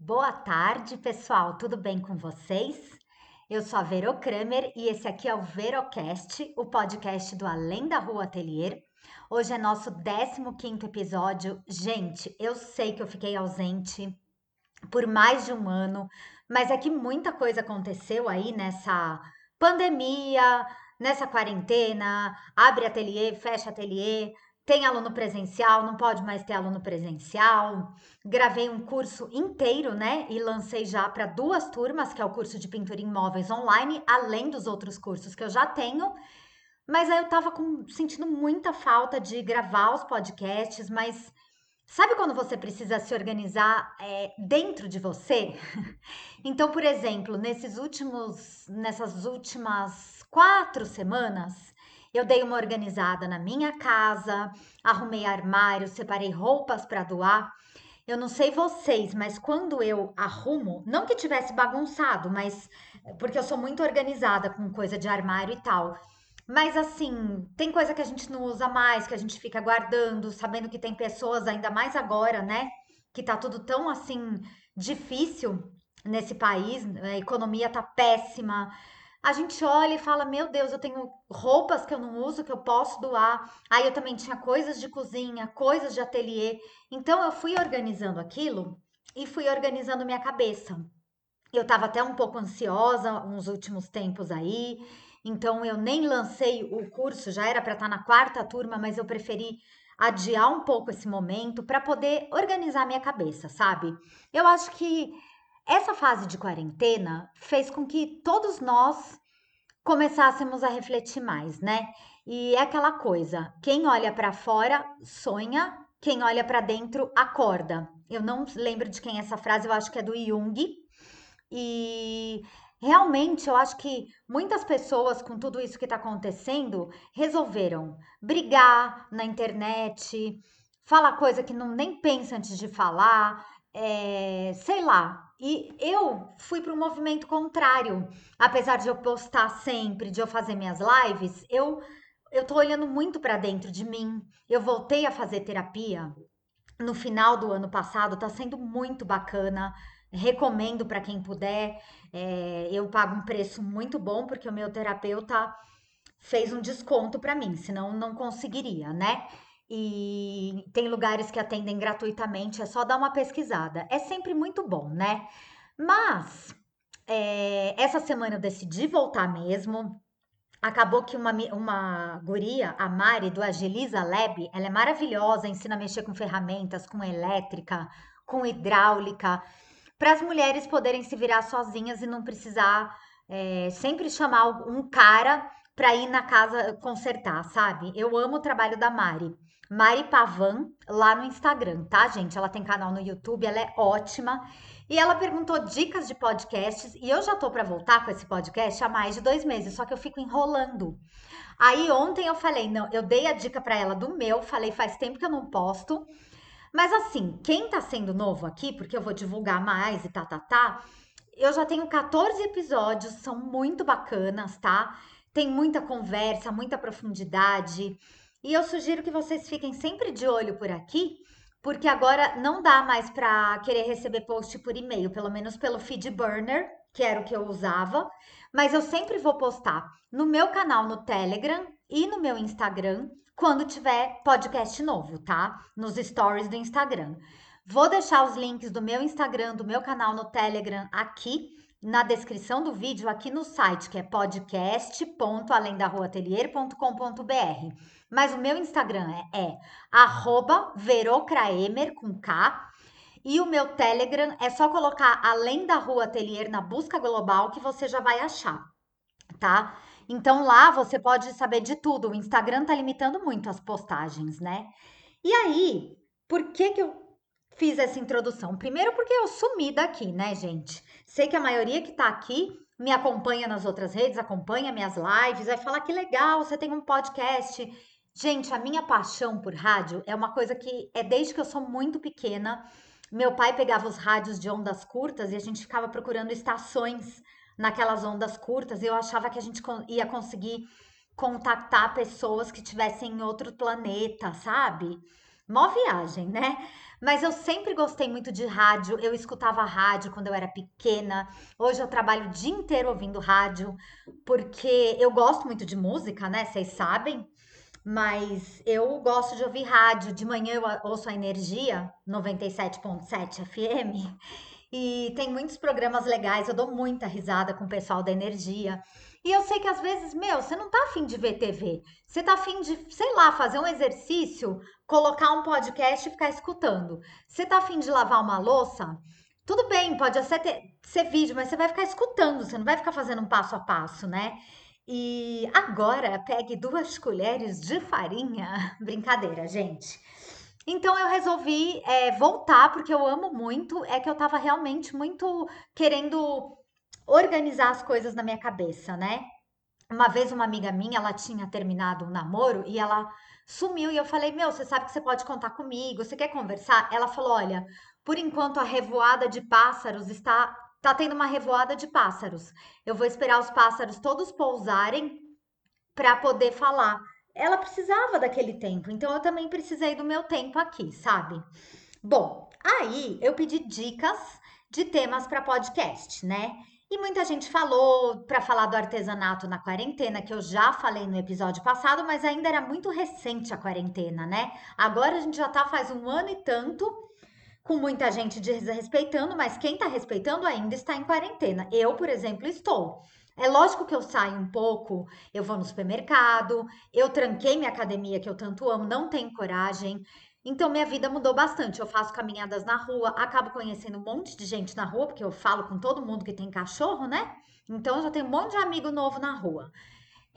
Boa tarde, pessoal. Tudo bem com vocês? Eu sou a Vero Kramer e esse aqui é o Verocast, o podcast do Além da Rua Atelier. Hoje é nosso 15º episódio. Gente, eu sei que eu fiquei ausente por mais de um ano, mas é que muita coisa aconteceu aí nessa pandemia, nessa quarentena, abre ateliê, fecha ateliê, tem aluno presencial, não pode mais ter aluno presencial. Gravei um curso inteiro, né? E lancei já para duas turmas, que é o curso de pintura em móveis online, além dos outros cursos que eu já tenho. Mas aí eu tava com, sentindo muita falta de gravar os podcasts, mas sabe quando você precisa se organizar é, dentro de você? então, por exemplo, nesses últimos, nessas últimas quatro semanas, eu dei uma organizada na minha casa, arrumei armário, separei roupas para doar. Eu não sei vocês, mas quando eu arrumo, não que tivesse bagunçado, mas porque eu sou muito organizada com coisa de armário e tal. Mas assim, tem coisa que a gente não usa mais, que a gente fica guardando, sabendo que tem pessoas ainda mais agora, né, que tá tudo tão assim difícil nesse país, a economia tá péssima, a gente olha e fala: Meu Deus, eu tenho roupas que eu não uso, que eu posso doar. Aí eu também tinha coisas de cozinha, coisas de ateliê. Então eu fui organizando aquilo e fui organizando minha cabeça. Eu estava até um pouco ansiosa uns últimos tempos aí, então eu nem lancei o curso, já era para estar tá na quarta turma, mas eu preferi adiar um pouco esse momento para poder organizar minha cabeça, sabe? Eu acho que essa fase de quarentena fez com que todos nós começássemos a refletir mais, né? E é aquela coisa, quem olha para fora sonha, quem olha para dentro acorda. Eu não lembro de quem é essa frase, eu acho que é do Jung. E realmente eu acho que muitas pessoas, com tudo isso que está acontecendo, resolveram brigar na internet, falar coisa que não nem pensa antes de falar, é, sei lá, e eu fui para o movimento contrário. Apesar de eu postar sempre, de eu fazer minhas lives, eu eu tô olhando muito para dentro de mim. Eu voltei a fazer terapia no final do ano passado, tá sendo muito bacana. Recomendo para quem puder. É, eu pago um preço muito bom porque o meu terapeuta fez um desconto para mim, senão não conseguiria, né? E tem lugares que atendem gratuitamente, é só dar uma pesquisada. É sempre muito bom, né? Mas é, essa semana eu decidi voltar mesmo. Acabou que uma, uma guria, a Mari, do Agiliza Lab, ela é maravilhosa, ensina a mexer com ferramentas, com elétrica, com hidráulica, para as mulheres poderem se virar sozinhas e não precisar é, sempre chamar um cara para ir na casa consertar, sabe? Eu amo o trabalho da Mari. Mari Pavan, lá no Instagram, tá, gente? Ela tem canal no YouTube, ela é ótima. E ela perguntou dicas de podcasts, e eu já tô para voltar com esse podcast há mais de dois meses, só que eu fico enrolando. Aí ontem eu falei, não, eu dei a dica para ela do meu, falei, faz tempo que eu não posto. Mas assim, quem tá sendo novo aqui, porque eu vou divulgar mais e tá, tá, tá, eu já tenho 14 episódios, são muito bacanas, tá? Tem muita conversa, muita profundidade. E eu sugiro que vocês fiquem sempre de olho por aqui, porque agora não dá mais para querer receber post por e-mail, pelo menos pelo feed burner, que era o que eu usava, mas eu sempre vou postar no meu canal no Telegram e no meu Instagram quando tiver podcast novo, tá? Nos stories do Instagram. Vou deixar os links do meu Instagram, do meu canal no Telegram aqui na descrição do vídeo aqui no site, que é podcast.alendarruatelier.com.br. Mas o meu Instagram é, é verocraemer, com K. E o meu Telegram é só colocar Além da Rua Atelier na busca global que você já vai achar, tá? Então lá você pode saber de tudo. O Instagram tá limitando muito as postagens, né? E aí, por que que eu fiz essa introdução? Primeiro, porque eu sumi daqui, né, gente? Sei que a maioria que tá aqui me acompanha nas outras redes, acompanha minhas lives, vai falar que legal, você tem um podcast. Gente, a minha paixão por rádio é uma coisa que é desde que eu sou muito pequena. Meu pai pegava os rádios de ondas curtas e a gente ficava procurando estações naquelas ondas curtas e eu achava que a gente ia conseguir contactar pessoas que estivessem em outro planeta, sabe? Mó viagem, né? mas eu sempre gostei muito de rádio. Eu escutava rádio quando eu era pequena. Hoje eu trabalho o dia inteiro ouvindo rádio, porque eu gosto muito de música, né? Vocês sabem. Mas eu gosto de ouvir rádio. De manhã eu ouço a Energia 97.7 FM. E tem muitos programas legais. Eu dou muita risada com o pessoal da Energia. E eu sei que às vezes, meu, você não tá afim de ver TV. Você tá afim de, sei lá, fazer um exercício, colocar um podcast e ficar escutando. Você tá afim de lavar uma louça? Tudo bem, pode até ser vídeo, mas você vai ficar escutando, você não vai ficar fazendo um passo a passo, né? E agora pegue duas colheres de farinha. Brincadeira, gente. Então eu resolvi é, voltar porque eu amo muito. É que eu tava realmente muito querendo organizar as coisas na minha cabeça, né? Uma vez uma amiga minha, ela tinha terminado um namoro e ela sumiu e eu falei: "Meu, você sabe que você pode contar comigo? Você quer conversar?" Ela falou: "Olha, por enquanto a revoada de pássaros está tá tendo uma revoada de pássaros. Eu vou esperar os pássaros todos pousarem para poder falar." Ela precisava daquele tempo, então eu também precisei do meu tempo aqui, sabe? Bom, aí eu pedi dicas de temas para podcast, né? E muita gente falou para falar do artesanato na quarentena, que eu já falei no episódio passado, mas ainda era muito recente a quarentena, né? Agora a gente já tá faz um ano e tanto, com muita gente desrespeitando, mas quem tá respeitando ainda está em quarentena. Eu, por exemplo, estou. É lógico que eu saio um pouco, eu vou no supermercado, eu tranquei minha academia que eu tanto amo, não tenho coragem. Então, minha vida mudou bastante. Eu faço caminhadas na rua, acabo conhecendo um monte de gente na rua, porque eu falo com todo mundo que tem cachorro, né? Então, eu já tenho um monte de amigo novo na rua.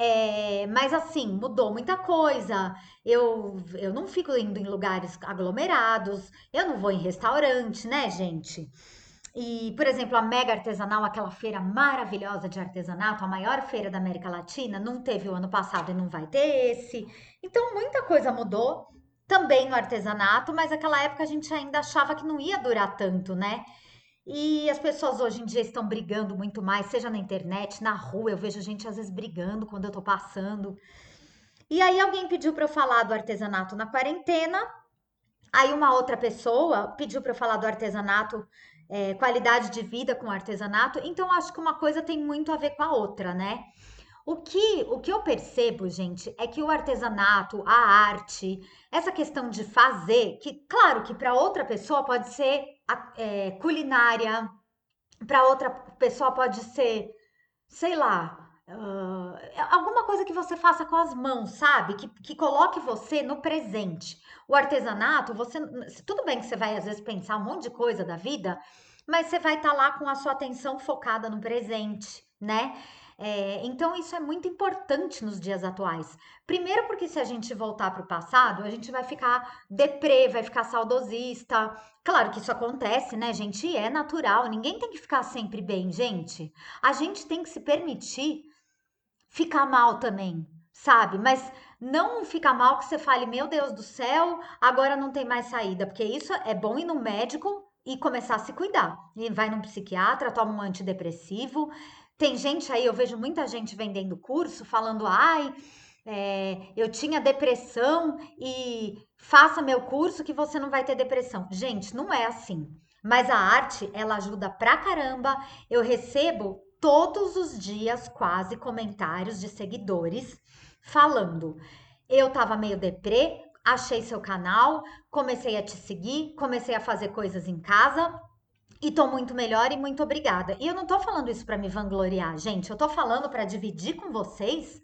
É, mas assim, mudou muita coisa. Eu, eu não fico indo em lugares aglomerados, eu não vou em restaurante, né, gente? E, por exemplo, a Mega Artesanal, aquela feira maravilhosa de artesanato, a maior feira da América Latina, não teve o ano passado e não vai ter esse. Então, muita coisa mudou também no artesanato, mas naquela época a gente ainda achava que não ia durar tanto, né? E as pessoas hoje em dia estão brigando muito mais, seja na internet, na rua, eu vejo gente às vezes brigando quando eu tô passando. E aí alguém pediu para eu falar do artesanato na quarentena. Aí uma outra pessoa pediu para eu falar do artesanato, é, qualidade de vida com artesanato. Então acho que uma coisa tem muito a ver com a outra, né? O que, o que eu percebo, gente, é que o artesanato, a arte, essa questão de fazer, que claro que para outra pessoa pode ser é, culinária, para outra pessoa pode ser, sei lá, Uh, alguma coisa que você faça com as mãos, sabe? Que, que coloque você no presente. O artesanato, você. Tudo bem que você vai às vezes pensar um monte de coisa da vida, mas você vai estar tá lá com a sua atenção focada no presente, né? É, então, isso é muito importante nos dias atuais. Primeiro, porque se a gente voltar para o passado, a gente vai ficar deprê, vai ficar saudosista. Claro que isso acontece, né, gente? É natural. Ninguém tem que ficar sempre bem, gente. A gente tem que se permitir ficar mal também, sabe? Mas não ficar mal que você fale, meu Deus do céu, agora não tem mais saída, porque isso é bom ir no médico e começar a se cuidar. E vai num psiquiatra, toma um antidepressivo, tem gente aí, eu vejo muita gente vendendo curso falando, ai, é, eu tinha depressão e faça meu curso que você não vai ter depressão. Gente, não é assim. Mas a arte, ela ajuda pra caramba. Eu recebo todos os dias quase comentários de seguidores falando: eu tava meio deprê, achei seu canal, comecei a te seguir, comecei a fazer coisas em casa e tô muito melhor e muito obrigada. E eu não tô falando isso para me vangloriar, gente. Eu tô falando para dividir com vocês,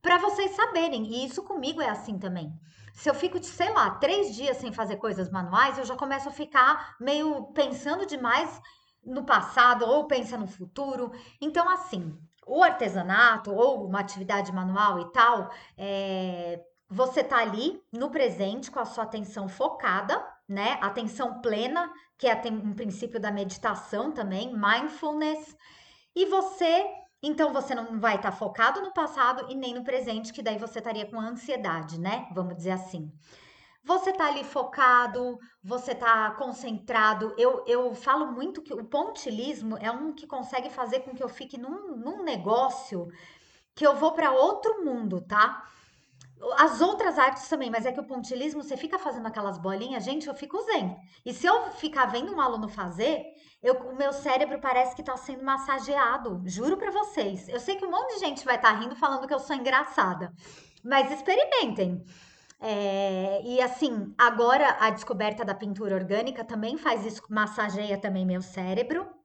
para vocês saberem. E isso comigo é assim também. Se eu fico, sei lá, três dias sem fazer coisas manuais, eu já começo a ficar meio pensando demais no passado ou pensa no futuro. Então, assim, o artesanato ou uma atividade manual e tal, é, você tá ali no presente com a sua atenção focada, né? Atenção plena, que é um princípio da meditação também, mindfulness. E você, então você não vai estar tá focado no passado e nem no presente, que daí você estaria com ansiedade, né? Vamos dizer assim. Você tá ali focado, você tá concentrado. Eu, eu falo muito que o pontilismo é um que consegue fazer com que eu fique num, num negócio que eu vou para outro mundo, tá? As outras artes também, mas é que o pontilismo, você fica fazendo aquelas bolinhas, gente, eu fico zen. E se eu ficar vendo um aluno fazer, eu, o meu cérebro parece que tá sendo massageado. Juro para vocês. Eu sei que um monte de gente vai estar tá rindo falando que eu sou engraçada. Mas experimentem. É, e assim, agora a descoberta da pintura orgânica também faz isso, massageia também meu cérebro.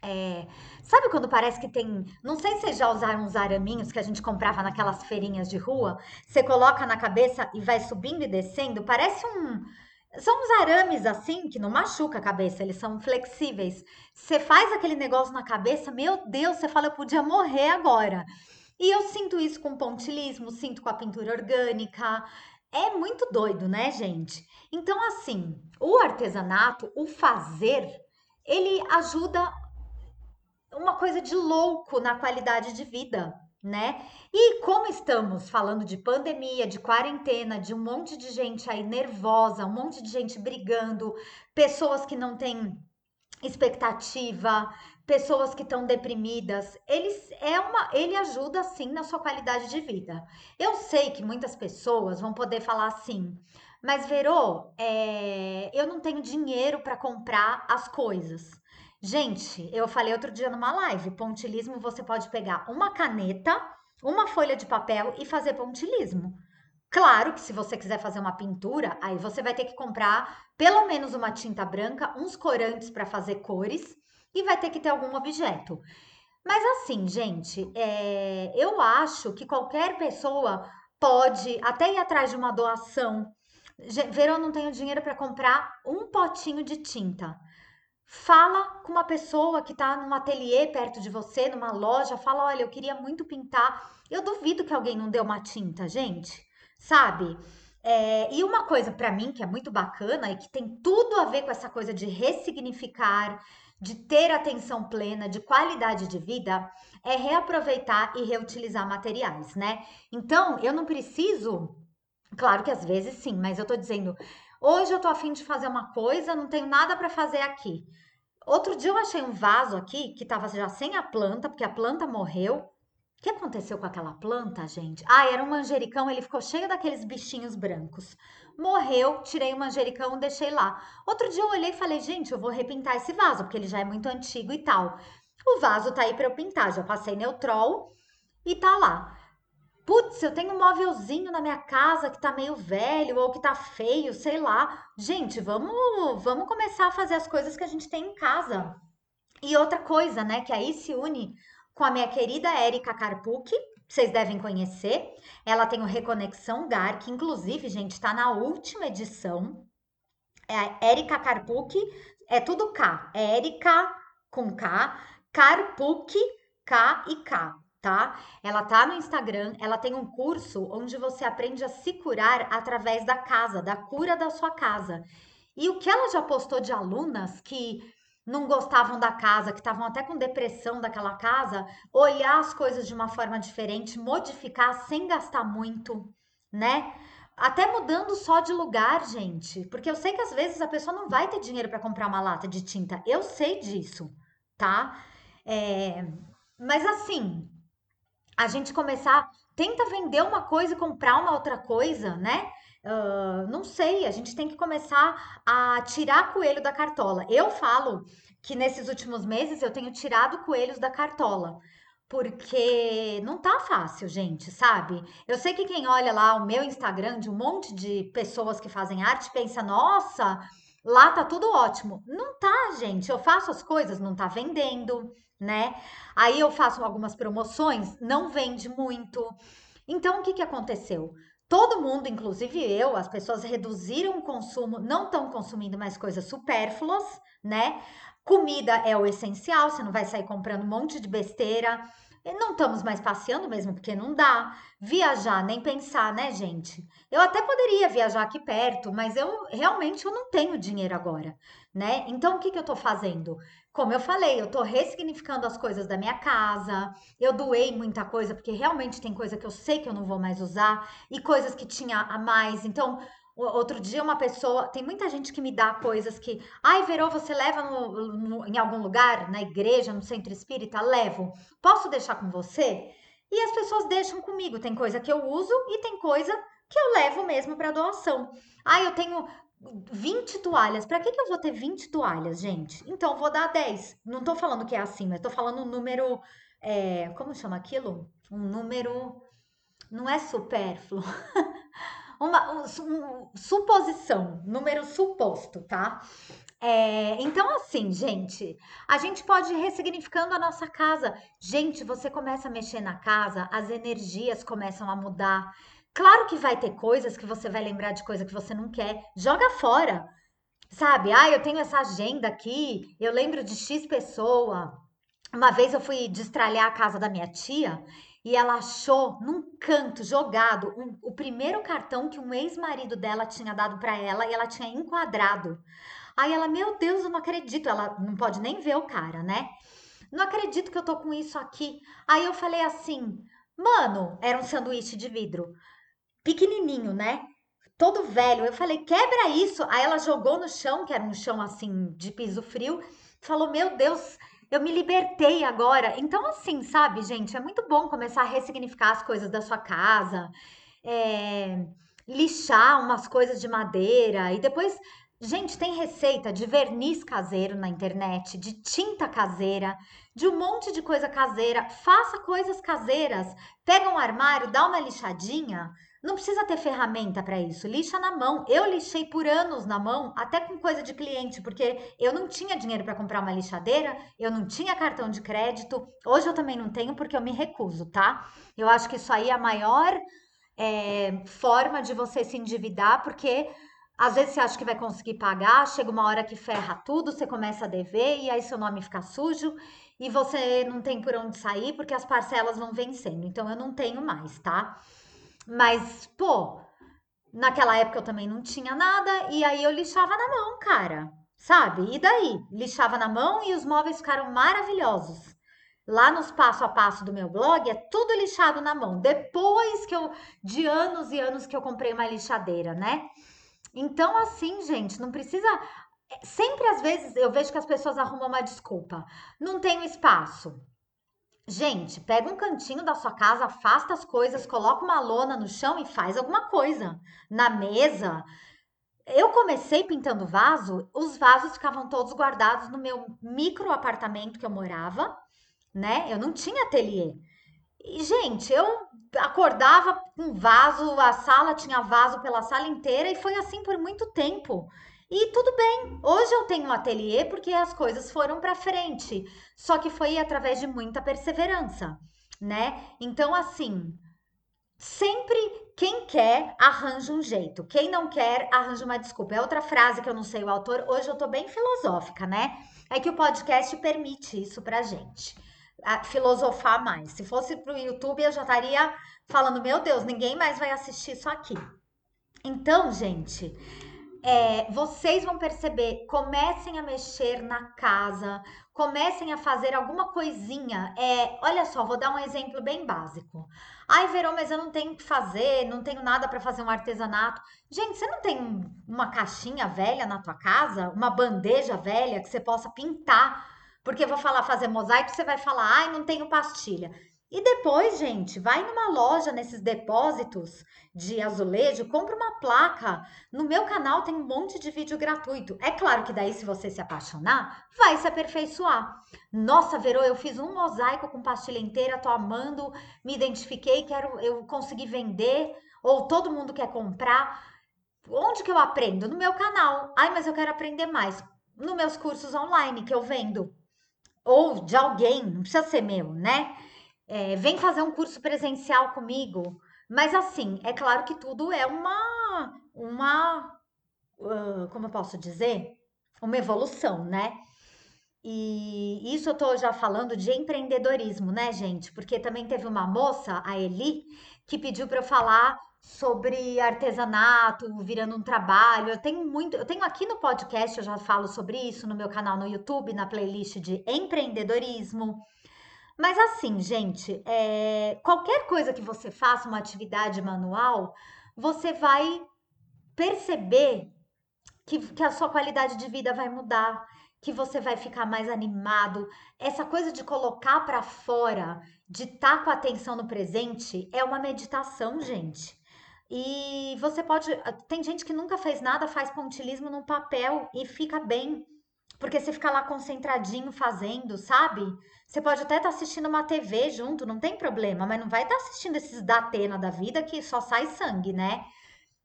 É, sabe quando parece que tem. Não sei se vocês já usaram uns araminhos que a gente comprava naquelas feirinhas de rua. Você coloca na cabeça e vai subindo e descendo. Parece um. São uns arames assim que não machuca a cabeça, eles são flexíveis. Você faz aquele negócio na cabeça, meu Deus, você fala, eu podia morrer agora. E eu sinto isso com pontilismo, sinto com a pintura orgânica. É muito doido, né, gente? Então, assim, o artesanato, o fazer, ele ajuda uma coisa de louco na qualidade de vida, né? E como estamos falando de pandemia, de quarentena, de um monte de gente aí nervosa, um monte de gente brigando, pessoas que não têm expectativa, pessoas que estão deprimidas, ele é uma, ele ajuda sim na sua qualidade de vida. Eu sei que muitas pessoas vão poder falar assim, mas Verô, é, eu não tenho dinheiro para comprar as coisas. Gente, eu falei outro dia numa live, pontilismo você pode pegar uma caneta, uma folha de papel e fazer pontilismo. Claro que se você quiser fazer uma pintura, aí você vai ter que comprar pelo menos uma tinta branca, uns corantes para fazer cores e vai ter que ter algum objeto. Mas assim, gente, é, eu acho que qualquer pessoa pode até ir atrás de uma doação. Verão, não tenho dinheiro para comprar um potinho de tinta. Fala com uma pessoa que está num ateliê perto de você, numa loja, fala: olha, eu queria muito pintar. Eu duvido que alguém não deu uma tinta, gente, sabe? É, e uma coisa para mim que é muito bacana e que tem tudo a ver com essa coisa de ressignificar, de ter atenção plena, de qualidade de vida, é reaproveitar e reutilizar materiais, né? Então, eu não preciso, claro que às vezes sim, mas eu tô dizendo, Hoje eu tô afim de fazer uma coisa, não tenho nada para fazer aqui. Outro dia eu achei um vaso aqui que tava já sem a planta, porque a planta morreu. O que aconteceu com aquela planta, gente? Ah, era um manjericão, ele ficou cheio daqueles bichinhos brancos. Morreu, tirei o manjericão, deixei lá. Outro dia eu olhei e falei, gente, eu vou repintar esse vaso, porque ele já é muito antigo e tal. O vaso tá aí para eu pintar, já passei neutrol e tá lá. Putz, eu tenho um móvelzinho na minha casa que tá meio velho ou que tá feio, sei lá. Gente, vamos, vamos começar a fazer as coisas que a gente tem em casa. E outra coisa, né, que aí se une com a minha querida Erika Karpuk, vocês devem conhecer. Ela tem o Reconexão GAR, que inclusive, gente, está na última edição. É a Erika Karpuk, é tudo K. É Erika com K, Karpuk, K e K tá? Ela tá no Instagram, ela tem um curso onde você aprende a se curar através da casa, da cura da sua casa. E o que ela já postou de alunas que não gostavam da casa, que estavam até com depressão daquela casa, olhar as coisas de uma forma diferente, modificar sem gastar muito, né? Até mudando só de lugar, gente, porque eu sei que às vezes a pessoa não vai ter dinheiro para comprar uma lata de tinta. Eu sei disso, tá? É... Mas assim, a gente começar, tenta vender uma coisa e comprar uma outra coisa, né? Uh, não sei, a gente tem que começar a tirar coelho da cartola. Eu falo que nesses últimos meses eu tenho tirado coelhos da cartola, porque não tá fácil, gente, sabe? Eu sei que quem olha lá o meu Instagram de um monte de pessoas que fazem arte pensa, nossa, lá tá tudo ótimo. Não tá, gente. Eu faço as coisas, não tá vendendo né? Aí eu faço algumas promoções, não vende muito. Então, o que, que aconteceu? Todo mundo, inclusive eu, as pessoas reduziram o consumo, não estão consumindo mais coisas supérfluas, né? Comida é o essencial, você não vai sair comprando um monte de besteira. Não estamos mais passeando mesmo, porque não dá. Viajar, nem pensar, né, gente? Eu até poderia viajar aqui perto, mas eu realmente eu não tenho dinheiro agora, né? Então, o que, que eu tô fazendo? Como eu falei, eu estou ressignificando as coisas da minha casa. Eu doei muita coisa, porque realmente tem coisa que eu sei que eu não vou mais usar, e coisas que tinha a mais. Então, outro dia, uma pessoa. Tem muita gente que me dá coisas que. Ai, Verô, você leva no, no, em algum lugar, na igreja, no centro espírita? Levo. Posso deixar com você? e as pessoas deixam comigo. Tem coisa que eu uso e tem coisa que eu levo mesmo para doação. Ah, eu tenho 20 toalhas. Para que, que eu vou ter 20 toalhas, gente? Então, vou dar 10. Não tô falando que é assim, mas tô falando um número. É, como chama aquilo? Um número. Não é supérfluo. Uma um, um, suposição, número suposto, tá? É, então, assim, gente, a gente pode ir ressignificando a nossa casa. Gente, você começa a mexer na casa, as energias começam a mudar. Claro que vai ter coisas que você vai lembrar de coisa que você não quer. Joga fora. Sabe? Ah, eu tenho essa agenda aqui, eu lembro de X pessoa. Uma vez eu fui destralhar a casa da minha tia e ela achou num canto jogado um, o primeiro cartão que um ex-marido dela tinha dado para ela e ela tinha enquadrado. Aí ela, meu Deus, eu não acredito. Ela não pode nem ver o cara, né? Não acredito que eu tô com isso aqui. Aí eu falei assim, mano, era um sanduíche de vidro, pequenininho, né? Todo velho. Eu falei, quebra isso. Aí ela jogou no chão, que era um chão assim de piso frio, falou, meu Deus, eu me libertei agora. Então, assim, sabe, gente, é muito bom começar a ressignificar as coisas da sua casa, é, lixar umas coisas de madeira e depois Gente, tem receita de verniz caseiro na internet, de tinta caseira, de um monte de coisa caseira. Faça coisas caseiras. Pega um armário, dá uma lixadinha. Não precisa ter ferramenta para isso. Lixa na mão. Eu lixei por anos na mão, até com coisa de cliente, porque eu não tinha dinheiro para comprar uma lixadeira, eu não tinha cartão de crédito. Hoje eu também não tenho porque eu me recuso, tá? Eu acho que isso aí é a maior é, forma de você se endividar, porque às vezes você acha que vai conseguir pagar, chega uma hora que ferra tudo, você começa a dever e aí seu nome fica sujo e você não tem por onde sair porque as parcelas vão vencendo. Então eu não tenho mais, tá? Mas, pô, naquela época eu também não tinha nada e aí eu lixava na mão, cara. Sabe? E daí? Lixava na mão e os móveis ficaram maravilhosos. Lá nos passo a passo do meu blog é tudo lixado na mão. Depois que eu de anos e anos que eu comprei uma lixadeira, né? Então, assim, gente, não precisa. Sempre às vezes eu vejo que as pessoas arrumam uma desculpa. Não tenho espaço. Gente, pega um cantinho da sua casa, afasta as coisas, coloca uma lona no chão e faz alguma coisa. Na mesa. Eu comecei pintando vaso, os vasos ficavam todos guardados no meu micro apartamento que eu morava, né? Eu não tinha ateliê. E, gente, eu acordava com vaso, a sala tinha vaso pela sala inteira e foi assim por muito tempo. E tudo bem, hoje eu tenho um ateliê porque as coisas foram para frente, só que foi através de muita perseverança, né? Então, assim, sempre quem quer arranja um jeito, quem não quer arranja uma desculpa. É outra frase que eu não sei o autor, hoje eu tô bem filosófica, né? É que o podcast permite isso pra gente filosofar mais. Se fosse para o YouTube, eu já estaria falando: meu Deus, ninguém mais vai assistir isso aqui. Então, gente, é, vocês vão perceber, comecem a mexer na casa, comecem a fazer alguma coisinha. É, olha só, vou dar um exemplo bem básico. Ai, Verô, mas eu não tenho que fazer, não tenho nada para fazer um artesanato. Gente, você não tem uma caixinha velha na tua casa, uma bandeja velha que você possa pintar porque eu vou falar fazer mosaico, você vai falar, ai, não tenho pastilha. E depois, gente, vai numa loja nesses depósitos de azulejo, compra uma placa. No meu canal tem um monte de vídeo gratuito. É claro que daí, se você se apaixonar, vai se aperfeiçoar. Nossa, Verô, eu fiz um mosaico com pastilha inteira, tô amando, me identifiquei, quero, eu consegui vender, ou todo mundo quer comprar. Onde que eu aprendo? No meu canal. Ai, mas eu quero aprender mais. Nos meus cursos online que eu vendo ou de alguém, não precisa ser meu, né? É, vem fazer um curso presencial comigo. Mas assim, é claro que tudo é uma, uma, uh, como eu posso dizer, uma evolução, né? E isso eu tô já falando de empreendedorismo, né, gente? Porque também teve uma moça, a Eli, que pediu para eu falar sobre artesanato, virando um trabalho. Eu tenho muito, eu tenho aqui no podcast, eu já falo sobre isso no meu canal no YouTube, na playlist de empreendedorismo. Mas assim, gente, é, qualquer coisa que você faça, uma atividade manual, você vai perceber que, que a sua qualidade de vida vai mudar, que você vai ficar mais animado. Essa coisa de colocar para fora, de estar tá com a atenção no presente, é uma meditação, gente. E você pode. Tem gente que nunca fez nada, faz pontilismo num papel e fica bem. Porque você fica lá concentradinho fazendo, sabe? Você pode até estar tá assistindo uma TV junto, não tem problema, mas não vai estar tá assistindo esses da Atena da vida que só sai sangue, né?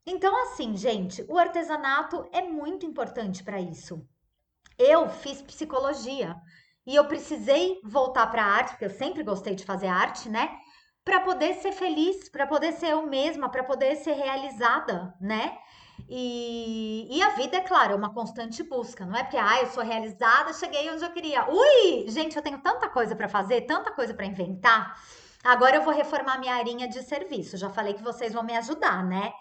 Então, assim, gente, o artesanato é muito importante para isso. Eu fiz psicologia e eu precisei voltar para a arte, porque eu sempre gostei de fazer arte, né? Para poder ser feliz, para poder ser eu mesma, para poder ser realizada, né? E, e, a vida, é claro, é uma constante busca, não é porque, ah, eu sou realizada, cheguei onde eu queria. Ui, gente, eu tenho tanta coisa para fazer, tanta coisa para inventar. Agora eu vou reformar minha arinha de serviço. Já falei que vocês vão me ajudar, né?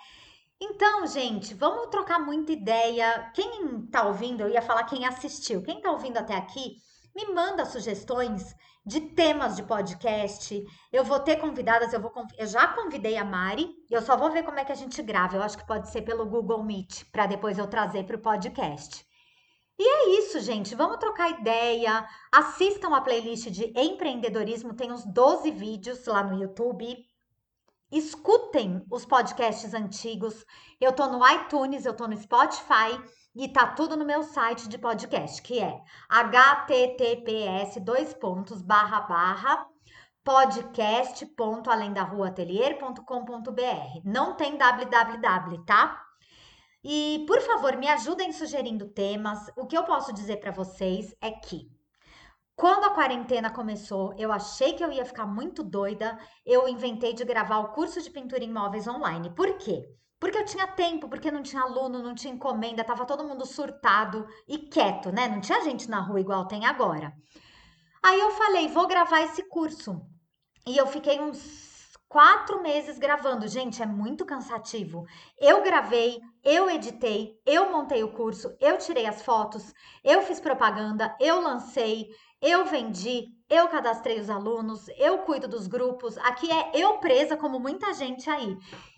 Então, gente, vamos trocar muita ideia. Quem tá ouvindo, eu ia falar quem assistiu. Quem tá ouvindo até aqui, me manda sugestões de temas de podcast. Eu vou ter convidadas, eu vou eu já convidei a Mari, eu só vou ver como é que a gente grava. Eu acho que pode ser pelo Google Meet, para depois eu trazer para o podcast. E é isso, gente. Vamos trocar ideia. Assistam a playlist de empreendedorismo, tem uns 12 vídeos lá no YouTube. Escutem os podcasts antigos. Eu tô no iTunes, eu tô no Spotify e tá tudo no meu site de podcast, que é https dois pontos barra barra podcast.alendaruaatelier.com.br. Não tem www, tá? E por favor, me ajudem sugerindo temas. O que eu posso dizer para vocês é que quando a quarentena começou, eu achei que eu ia ficar muito doida. Eu inventei de gravar o curso de pintura em móveis online. Por quê? Porque eu tinha tempo, porque não tinha aluno, não tinha encomenda, tava todo mundo surtado e quieto, né? Não tinha gente na rua igual tem agora. Aí eu falei, vou gravar esse curso. E eu fiquei uns quatro meses gravando. Gente, é muito cansativo. Eu gravei, eu editei, eu montei o curso, eu tirei as fotos, eu fiz propaganda, eu lancei, eu vendi, eu cadastrei os alunos, eu cuido dos grupos. Aqui é eu presa, como muita gente aí.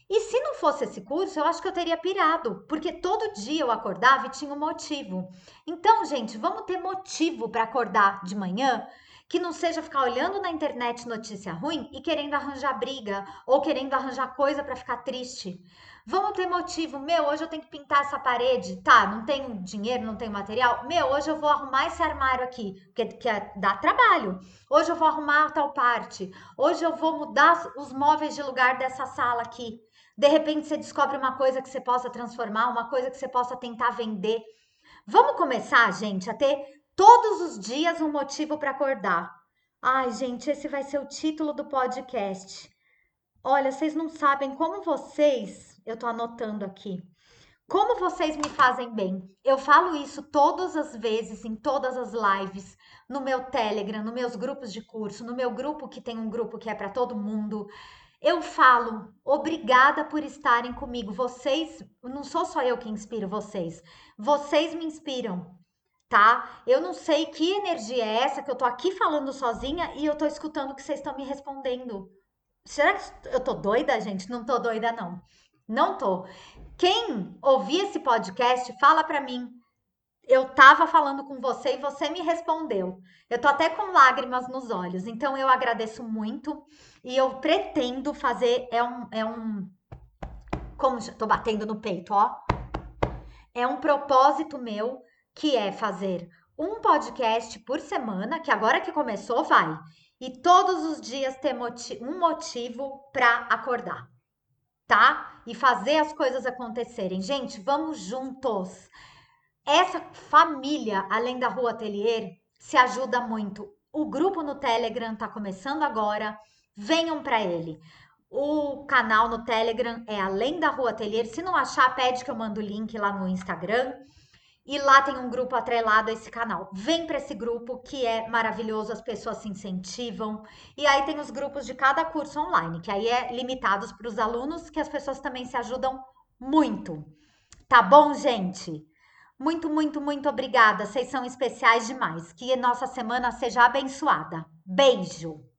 E se não fosse esse curso, eu acho que eu teria pirado, porque todo dia eu acordava e tinha um motivo. Então, gente, vamos ter motivo para acordar de manhã que não seja ficar olhando na internet notícia ruim e querendo arranjar briga ou querendo arranjar coisa para ficar triste. Vamos ter motivo. Meu, hoje eu tenho que pintar essa parede. Tá, não tenho dinheiro, não tenho material. Meu, hoje eu vou arrumar esse armário aqui, que, que dá trabalho. Hoje eu vou arrumar tal parte. Hoje eu vou mudar os móveis de lugar dessa sala aqui. De repente você descobre uma coisa que você possa transformar, uma coisa que você possa tentar vender. Vamos começar, gente, a ter todos os dias um motivo para acordar. Ai, gente, esse vai ser o título do podcast. Olha, vocês não sabem como vocês, eu tô anotando aqui. Como vocês me fazem bem. Eu falo isso todas as vezes, em todas as lives, no meu Telegram, nos meus grupos de curso, no meu grupo que tem um grupo que é para todo mundo. Eu falo, obrigada por estarem comigo. Vocês, não sou só eu que inspiro vocês, vocês me inspiram, tá? Eu não sei que energia é essa que eu tô aqui falando sozinha e eu tô escutando que vocês estão me respondendo. Será que eu tô doida, gente? Não tô doida, não. Não tô. Quem ouvir esse podcast, fala para mim eu estava falando com você e você me respondeu. Eu tô até com lágrimas nos olhos. Então eu agradeço muito e eu pretendo fazer é um é um como tô batendo no peito, ó. É um propósito meu que é fazer um podcast por semana, que agora que começou vai, e todos os dias ter moti um motivo para acordar, tá? E fazer as coisas acontecerem. Gente, vamos juntos. Essa família, além da Rua Atelier, se ajuda muito. O grupo no Telegram está começando agora. Venham para ele. O canal no Telegram é Além da Rua Atelier. Se não achar, pede que eu mando o link lá no Instagram. E lá tem um grupo atrelado a esse canal. Vem para esse grupo que é maravilhoso, as pessoas se incentivam. E aí tem os grupos de cada curso online, que aí é limitados para os alunos, que as pessoas também se ajudam muito. Tá bom, gente? Muito, muito, muito obrigada. Vocês são especiais demais. Que nossa semana seja abençoada. Beijo!